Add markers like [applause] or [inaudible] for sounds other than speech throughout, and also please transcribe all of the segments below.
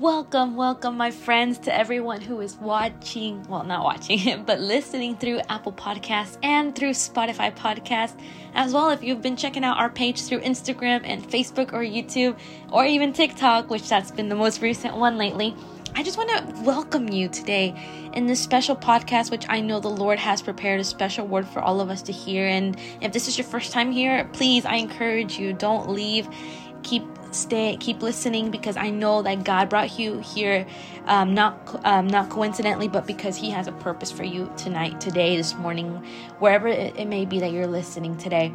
Welcome, welcome, my friends, to everyone who is watching, well, not watching it, [laughs] but listening through Apple Podcasts and through Spotify Podcasts. As well, if you've been checking out our page through Instagram and Facebook or YouTube or even TikTok, which that's been the most recent one lately. I just want to welcome you today in this special podcast, which I know the Lord has prepared a special word for all of us to hear. And if this is your first time here, please, I encourage you, don't leave. Keep stay keep listening because i know that god brought you here um, not um, not coincidentally but because he has a purpose for you tonight today this morning wherever it, it may be that you're listening today.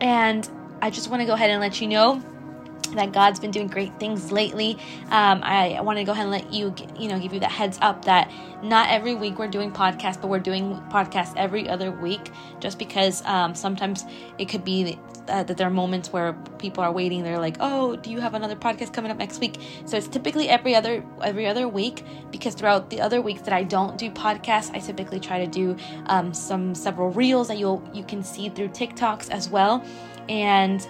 And i just want to go ahead and let you know that God's been doing great things lately. Um, I, I want to go ahead and let you, you know, give you that heads up that not every week we're doing podcasts, but we're doing podcasts every other week, just because um, sometimes it could be uh, that there are moments where people are waiting. They're like, "Oh, do you have another podcast coming up next week?" So it's typically every other every other week because throughout the other weeks that I don't do podcasts, I typically try to do um, some several reels that you'll you can see through TikToks as well, and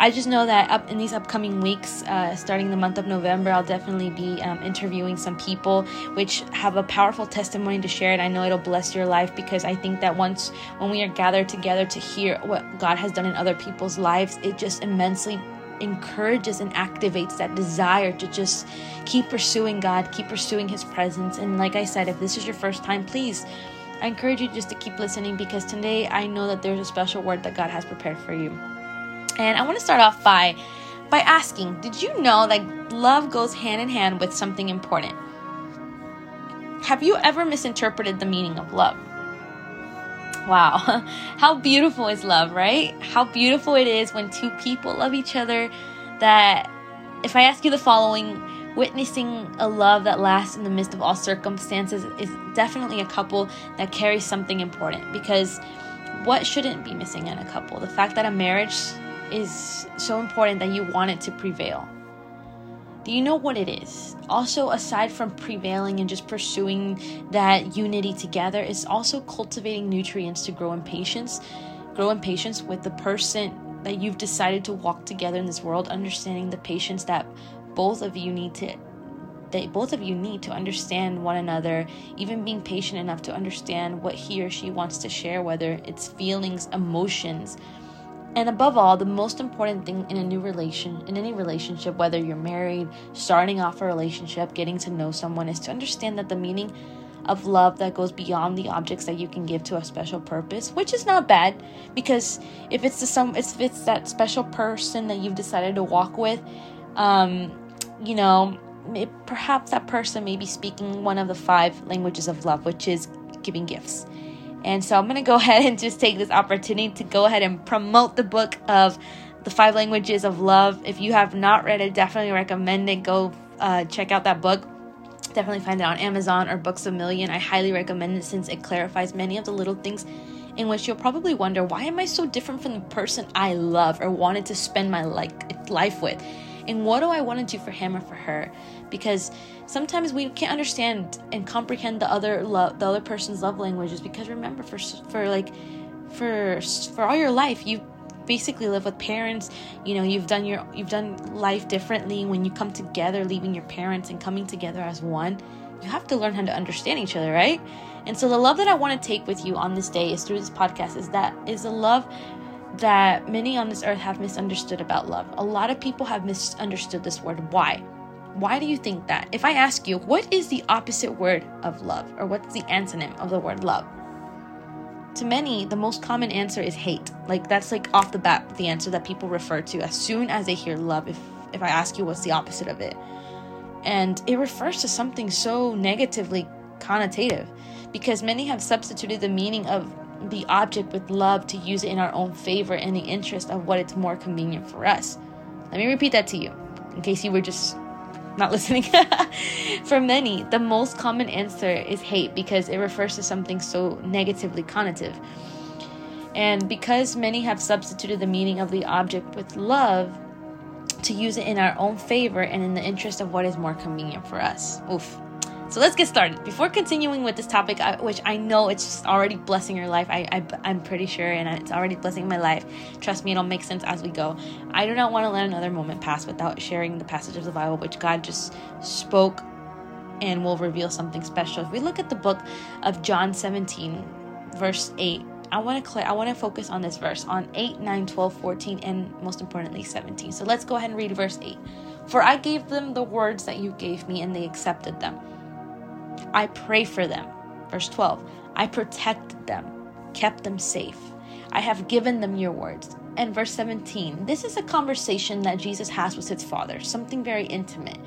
I just know that up in these upcoming weeks, uh, starting the month of November, I'll definitely be um, interviewing some people which have a powerful testimony to share, and I know it'll bless your life because I think that once when we are gathered together to hear what God has done in other people's lives, it just immensely encourages and activates that desire to just keep pursuing God, keep pursuing His presence. And like I said, if this is your first time, please. I encourage you just to keep listening because today I know that there's a special word that God has prepared for you. And I want to start off by by asking, did you know that love goes hand in hand with something important? Have you ever misinterpreted the meaning of love? Wow. [laughs] How beautiful is love, right? How beautiful it is when two people love each other that if I ask you the following, witnessing a love that lasts in the midst of all circumstances is definitely a couple that carries something important because what shouldn't be missing in a couple? The fact that a marriage is so important that you want it to prevail. Do you know what it is? Also, aside from prevailing and just pursuing that unity together, is also cultivating nutrients to grow in patience. Grow in patience with the person that you've decided to walk together in this world, understanding the patience that both of you need to that both of you need to understand one another, even being patient enough to understand what he or she wants to share, whether it's feelings, emotions, and above all, the most important thing in a new relation, in any relationship, whether you're married, starting off a relationship, getting to know someone, is to understand that the meaning of love that goes beyond the objects that you can give to a special purpose, which is not bad because if it's the some if it's that special person that you've decided to walk with, um, you know, it, perhaps that person may be speaking one of the five languages of love, which is giving gifts. And so I'm going to go [laughs] ahead and just take this opportunity to go ahead and promote the book of the five languages of love. If you have not read it, definitely recommend it. Go uh, check out that book. Definitely find it on Amazon or Books a Million. I highly recommend it since it clarifies many of the little things in which you'll probably wonder why am I so different from the person I love or wanted to spend my like life with? And what do I want to do for him or for her? Because sometimes we can't understand and comprehend the other love, the other person's love languages. Because remember, for for like for for all your life, you basically live with parents you know you've done your you've done life differently when you come together leaving your parents and coming together as one you have to learn how to understand each other right and so the love that i want to take with you on this day is through this podcast is that is a love that many on this earth have misunderstood about love. A lot of people have misunderstood this word. Why? Why do you think that? If I ask you, what is the opposite word of love, or what's the antonym of the word love? To many, the most common answer is hate. Like that's like off the bat the answer that people refer to as soon as they hear love. If if I ask you what's the opposite of it, and it refers to something so negatively connotative, because many have substituted the meaning of the object with love to use it in our own favor in the interest of what it's more convenient for us. Let me repeat that to you in case you were just not [laughs] listening. for many, the most common answer is hate because it refers to something so negatively connotative. And because many have substituted the meaning of the object with love to use it in our own favor and in the interest of what is more convenient for us. Oof. So let's get started. Before continuing with this topic, which I know it's just already blessing your life, I, I, I'm pretty sure, and it's already blessing my life. Trust me, it'll make sense as we go. I do not want to let another moment pass without sharing the passage of the Bible which God just spoke and will reveal something special. If we look at the book of John 17, verse 8, I want to clear, I want to focus on this verse on 8, 9, 12, 14, and most importantly 17. So let's go ahead and read verse 8. For I gave them the words that you gave me, and they accepted them. I pray for them. Verse 12 I protected them, kept them safe. I have given them your words. And verse 17 this is a conversation that Jesus has with his Father, something very intimate.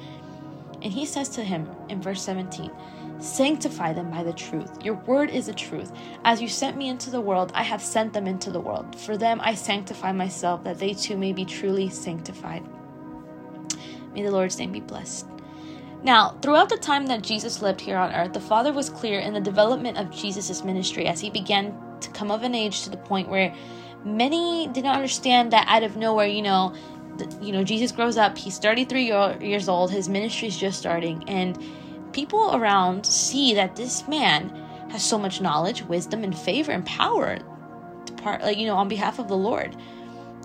And he says to him in verse 17, Sanctify them by the truth. Your word is the truth. As you sent me into the world, I have sent them into the world. For them I sanctify myself, that they too may be truly sanctified. May the Lord's name be blessed. Now, throughout the time that Jesus lived here on earth, the Father was clear in the development of Jesus' ministry as he began to come of an age to the point where many did not understand that out of nowhere, you know, you know, Jesus grows up, he's 33 years old, his ministry is just starting, and people around see that this man has so much knowledge, wisdom, and favor and power to part, like, you know, on behalf of the Lord.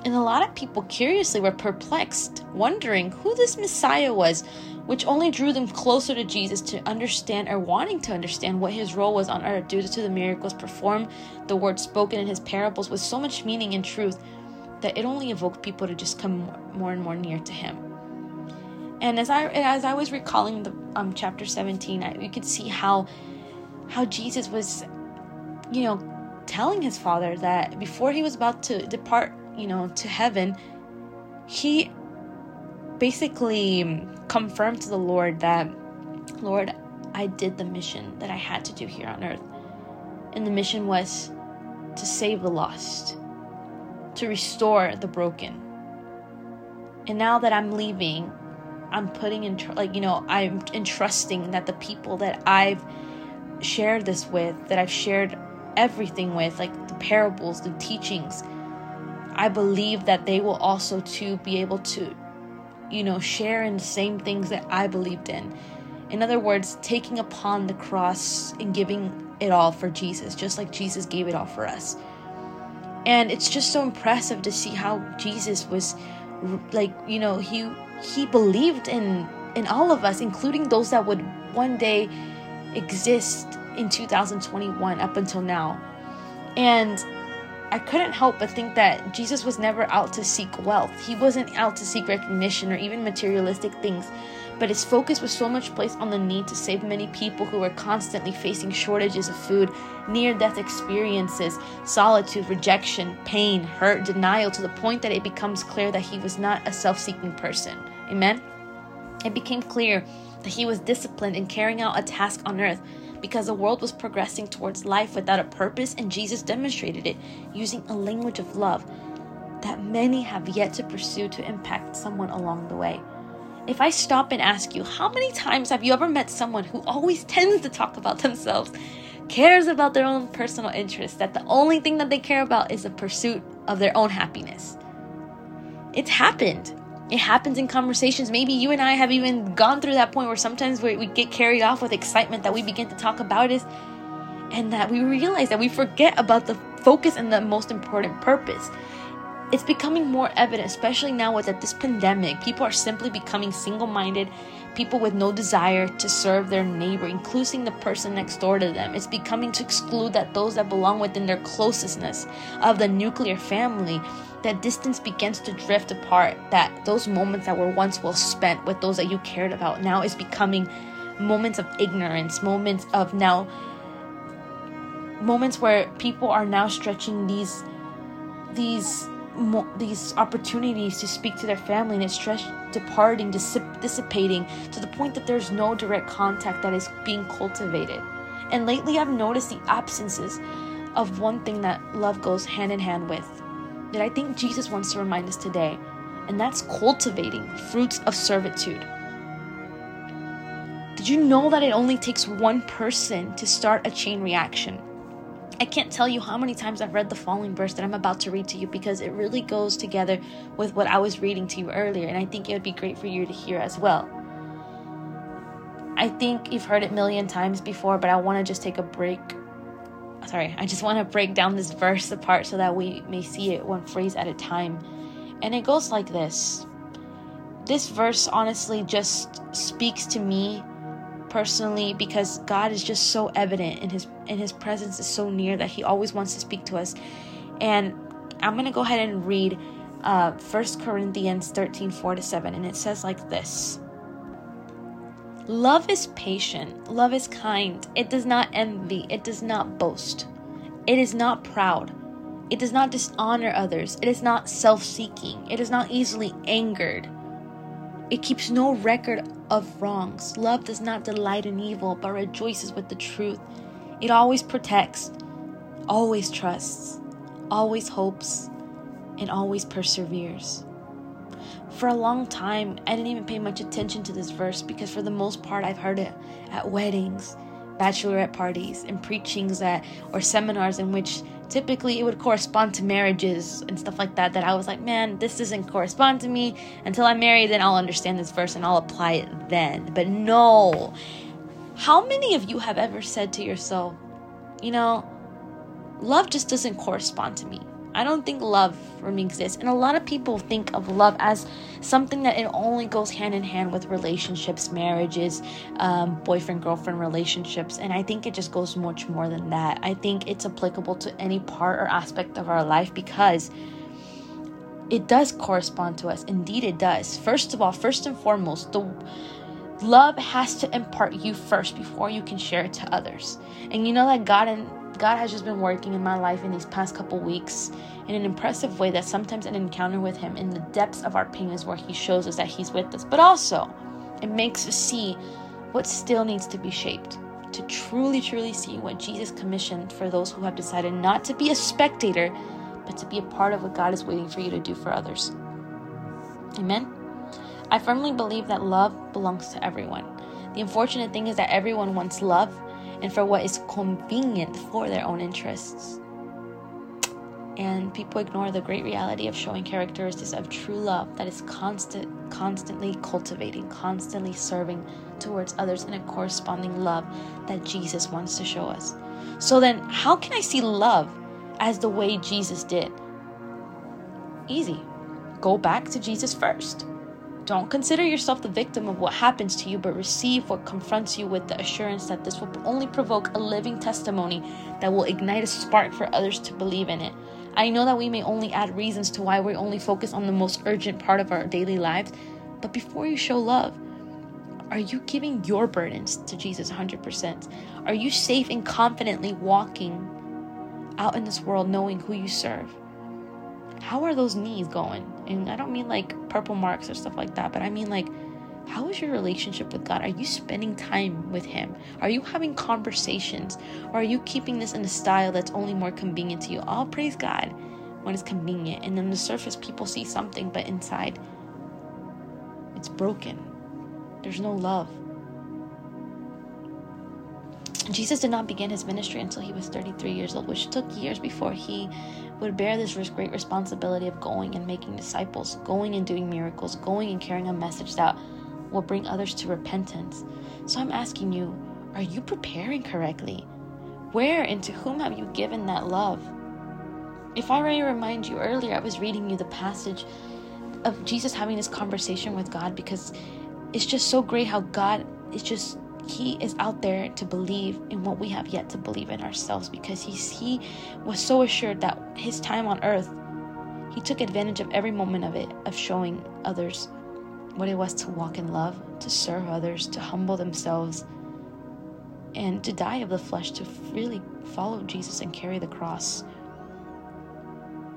And a lot of people curiously were perplexed, wondering who this Messiah was which only drew them closer to Jesus to understand or wanting to understand what his role was on earth due to the miracles performed, the words spoken in his parables with so much meaning and truth that it only evoked people to just come more and more near to him. And as I as I was recalling the um, chapter 17, I, you could see how how Jesus was, you know, telling his father that before he was about to depart, you know, to heaven, he basically um, confirmed to the Lord that, Lord, I did the mission that I had to do here on earth. And the mission was to save the lost, to restore the broken. And now that I'm leaving, I'm putting in, tr- like, you know, I'm entrusting that the people that I've shared this with, that I've shared everything with, like the parables, the teachings, I believe that they will also too be able to you know, share in the same things that I believed in. In other words, taking upon the cross and giving it all for Jesus, just like Jesus gave it all for us. And it's just so impressive to see how Jesus was like, you know, he he believed in in all of us, including those that would one day exist in 2021 up until now. And I couldn't help but think that Jesus was never out to seek wealth. He wasn't out to seek recognition or even materialistic things, but his focus was so much placed on the need to save many people who were constantly facing shortages of food, near death experiences, solitude, rejection, pain, hurt, denial, to the point that it becomes clear that he was not a self seeking person. Amen? It became clear that he was disciplined in carrying out a task on earth because the world was progressing towards life without a purpose, and Jesus demonstrated it using a language of love that many have yet to pursue to impact someone along the way. If I stop and ask you, how many times have you ever met someone who always [laughs] tends to talk about themselves, cares about their own personal interests, that the only thing that they care about is the pursuit of their own happiness? It's happened it happens in conversations. Maybe you and I have even gone through that point where sometimes we, we get carried off with excitement that we begin to talk about it and that we realize that we forget about the focus and the most important purpose. It's becoming more evident, especially now with this pandemic. People are simply becoming single minded, people with no desire to serve their neighbor, including the person next door to them. It's becoming to exclude that those that belong within their closestness of the nuclear family that distance begins to drift apart, that those moments that were once well spent with those that you cared about now is becoming moments of ignorance, moments of now moments where people are now stretching these these mo- these opportunities to speak to their family and it's stretched departing dissip- dissipating to the point that there's no direct contact that is being cultivated and lately i've noticed the absences of one thing that love goes hand in hand with that I think Jesus wants to remind us today, and that's cultivating fruits of servitude. Did you know that it only takes one person to start a chain reaction? I can't tell you how many times I've read the following verse that I'm about to read to you because it really goes together with what I was reading to you earlier, and I think it would be great for you to hear as well. I, think you've heard it a million times before, but I want to just take a break. Sorry, I just want to break down this verse apart so that we may see it one phrase at a time. And it goes like this This verse honestly just speaks to me personally because God is just so evident in his in his presence is so near that he always wants to speak to us. And I'm going to go ahead and read uh 1 Corinthians 13 4 to 7 and it says like this. Love is patient, love is kind. It does not envy, it does not boast. It is not proud. It does not dishonor others. It is not self seeking. It is not easily angered. It keeps no record of wrongs. Love does not delight in evil, but rejoices with the truth. It always protects, always trusts, always hopes, and always perseveres. For a long time, I didn't even pay much attention to this verse because, for the most part, I've heard it at weddings, bachelorette parties, and preachings that or seminars in which typically it would correspond to marriages and stuff like that. That I was like, man, this doesn't correspond to me. Until I'm married, then I'll understand this verse and I'll apply it then. But no. How many of you have ever said to yourself, you know, love just doesn't correspond to me? I don't think love for me exists. And a lot of people think of love as something that it only goes hand in hand with relationships, marriages, um, boyfriend girlfriend relationships. And I think it just goes much more than that. I think it's applicable to any part or aspect of our life because it does correspond to us. Indeed, it does. First of all, first and foremost, the love has to impart you first before you can share it to others. And you know that God and God has just been working in my life in these past couple weeks in an impressive way that sometimes an encounter with Him in the depths of our pain is where He shows us that He's with us. But also, it makes us see what still needs to be shaped to truly, truly see what Jesus commissioned for those who have decided not to be a spectator, but to be a part of what God is waiting for you to do for others. Amen. I firmly believe that love belongs to everyone. The unfortunate thing is that everyone wants love, and for what is convenient for their own interests. And people ignore the great reality of showing characteristics of true love that is constant, constantly cultivating, constantly serving towards others in a corresponding love that Jesus wants to show us. So then, how can I see love as the way Jesus did? Easy. Go back to Jesus first. Don't consider yourself the victim of what happens to you, but receive what confronts you with the assurance that this will only provoke a living testimony that will ignite a spark for others to believe in it. I know that we may only add reasons to why we only focus on the most urgent part of our daily lives, but before you show love, are you giving your burdens to Jesus 100%? Are you safe and confidently walking out in this world knowing who you serve? How are those knees going? And I don't mean like purple marks or stuff like that, but I mean like, how is your relationship with God? Are you spending time with Him? Are you having conversations? Or are you keeping this in a style that's only more convenient to you? I'll praise God when it's convenient. And on the surface, people see something, but inside, it's broken. There's no love. Jesus did not begin his ministry until he was 33 years old, which took years before he would bear this great responsibility of going and making disciples, going and doing miracles, going and carrying a message that will bring others to repentance. So I'm asking you, are you preparing correctly? Where and to whom have you given that love? If I may remind you earlier, I was reading you the passage of Jesus having this conversation with God because it's just so great how God is just he is out there to believe in what we have yet to believe in ourselves because he's, he was so assured that his time on earth, he took advantage of every moment of it, of showing others what it was to walk in love, to serve others, to humble themselves, and to die of the flesh, to really follow Jesus and carry the cross.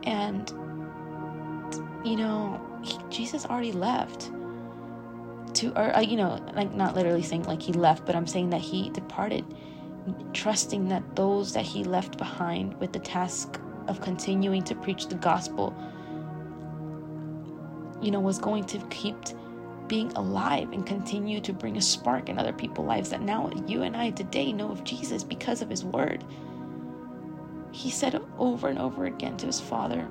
And, you know, he, Jesus already left to or uh, you know like not literally saying like he left but i'm saying that he departed trusting that those that he left behind with the task of continuing to preach the gospel you know was going to keep being alive and continue to bring a spark in other people's lives that now you and I today know of Jesus because of his word. He said over and over again to his father,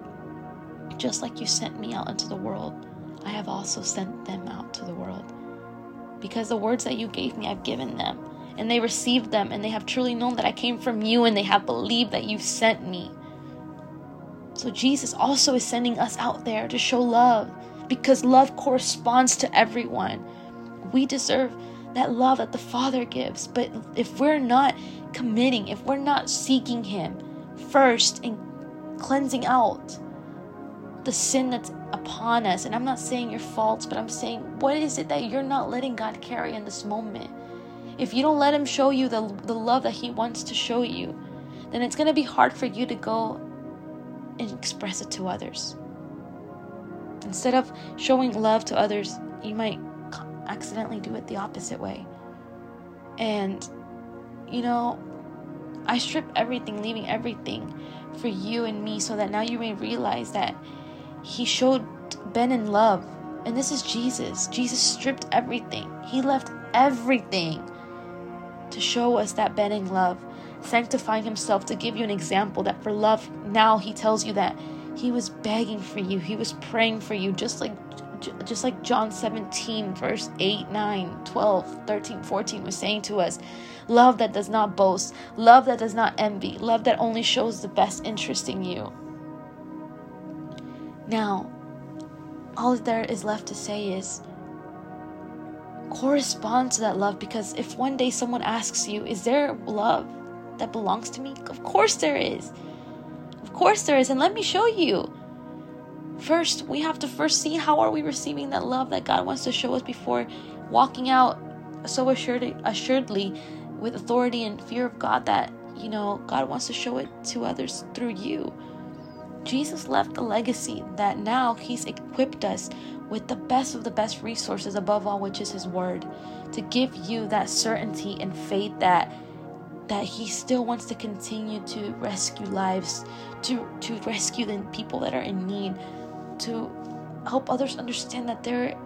just like you sent me out into the world, I have also sent them out to the world. Because the words that you gave me, I've given them. And they received them, and they have truly known that I came from you, and they have believed that you sent me. So Jesus also is sending us out there to show love because love corresponds to everyone. We deserve that love that the Father gives. But if we're not committing, if we're not seeking Him first and cleansing out the sin that's upon us, and I'm not saying your faults, but I'm saying what is it that you're not letting God carry in this moment? If you don't let Him show you the, the love that He wants to show you, then it's going to be hard for you to go and express it to others. Instead of showing love to others, you might accidentally do it the opposite way. And, you know, I strip everything, leaving everything for you and me so that now you may realize that He showed Ben in love. And this is Jesus. Jesus stripped everything, He left everything to show us that Ben in love sanctifying himself to give you an example that for love now he tells you that he was begging for you. He was praying for you just like just like John 17 verse 8 9 12 13 14 was saying to us. Love that does not boast. Love that does not envy. Love that only shows the best interest in you. Now all there is left to say is correspond to that love because if one day someone asks you is there love that belongs to me? Of course there is. Of course there is. And let me show you. First, we have to first see how are we receiving that love that God wants to show us before walking out so assured, assuredly with authority and fear of God that, you know, God wants to show it to others through you. Jesus left a legacy that now He's equipped us with the best of the best resources, above all, which is His Word, to give you that certainty and faith that that he still wants to continue to rescue lives, to, to rescue the people that are in need, to help others understand that their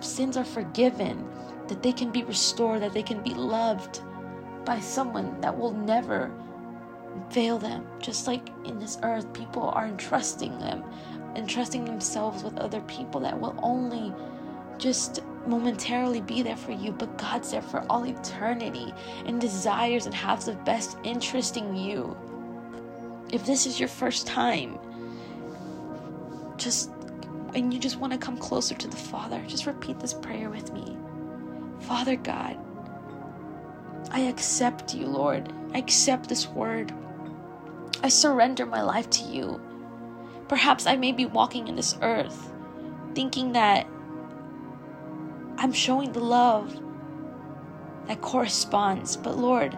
sins are forgiven, that they can be restored, that they can be loved by someone that will never fail them. Just like in this earth, people are entrusting them, entrusting themselves with other people that will only just momentarily be there for you, but God's there for all eternity and desires and has the best interest in you. If this is your first time, just and you just want to come closer to the Father, just repeat this prayer with me. Father God, I accept you, Lord. I accept this word. I surrender my life to you. Perhaps I may be walking in this earth thinking that I'm showing the love that corresponds. But Lord,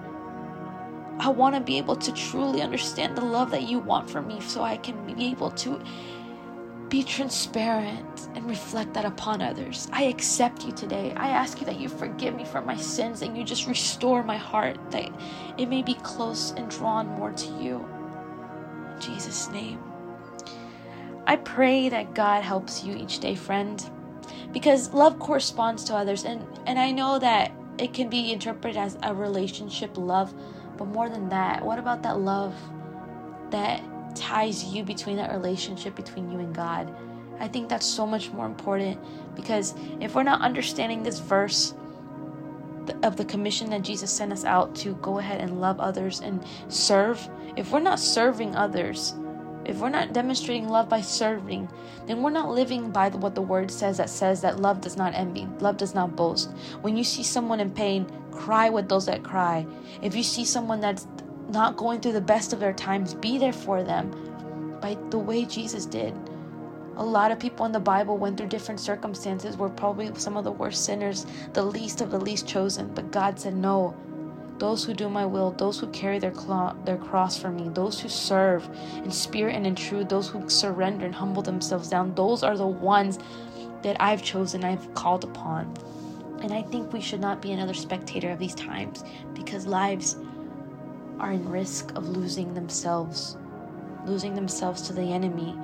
I want to be able to truly understand the love that you want for me so I can be able to be transparent and reflect that upon others. I accept you today. I ask you that you forgive me for my sins and you just restore my heart, that it may be close and drawn more to you. Jesus' name. I pray that God helps you each day, friend because love corresponds to others and and I know that it can be interpreted as a relationship love but more than that what about that love that ties you between that relationship between you and God I think that's so much more important because if we're not understanding this verse of the commission that Jesus sent us out to go ahead and love others and serve if we're not serving others if we're not demonstrating love by serving, then we're not living by what the word says that says that love does not envy, love does not boast. When you see someone in pain, cry with those that cry. If you see someone that's not going through the best of their times, be there for them by the way Jesus did. A lot of people in the Bible went through different circumstances, were probably some of the worst sinners, the least of the least chosen, but God said, No, those who do my will, those who carry their, cl- their cross for me, those who serve in spirit and in truth, those who surrender and humble themselves down, those are the ones that I've chosen, I've called upon. And I think we should not be another spectator of these times because lives are in risk of losing themselves, losing themselves to the enemy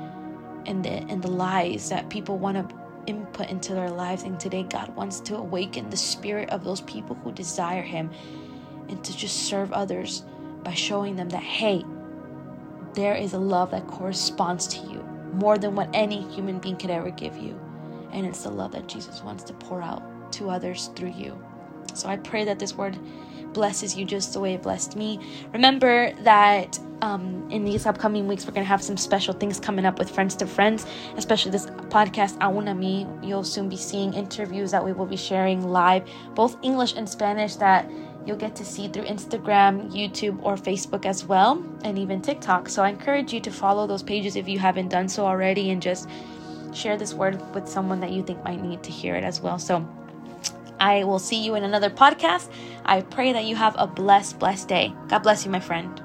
and the, and the lies that people want to input into their lives. And today, God wants to awaken the spirit of those people who desire Him and to just serve others by showing them that, hey, there is a love that corresponds to you more than what any human being could ever give you. And it's the love that Jesus wants to pour out to others through you. So I pray that this word blesses you just the way it blessed me. Remember that um, in these upcoming weeks, we're going to have some special things coming up with Friends to Friends, especially this podcast, Aún a mí. You'll soon be seeing interviews that we will be sharing live, both English and Spanish, that you'll get to see through Instagram, YouTube, or Facebook as well, and even TikTok. So I encourage you to follow those pages if you haven't done so already and just share this word with someone that you think might need to hear it as well. So I will see you in another podcast. I pray that you have a blessed, blessed day. God bless you, my friend.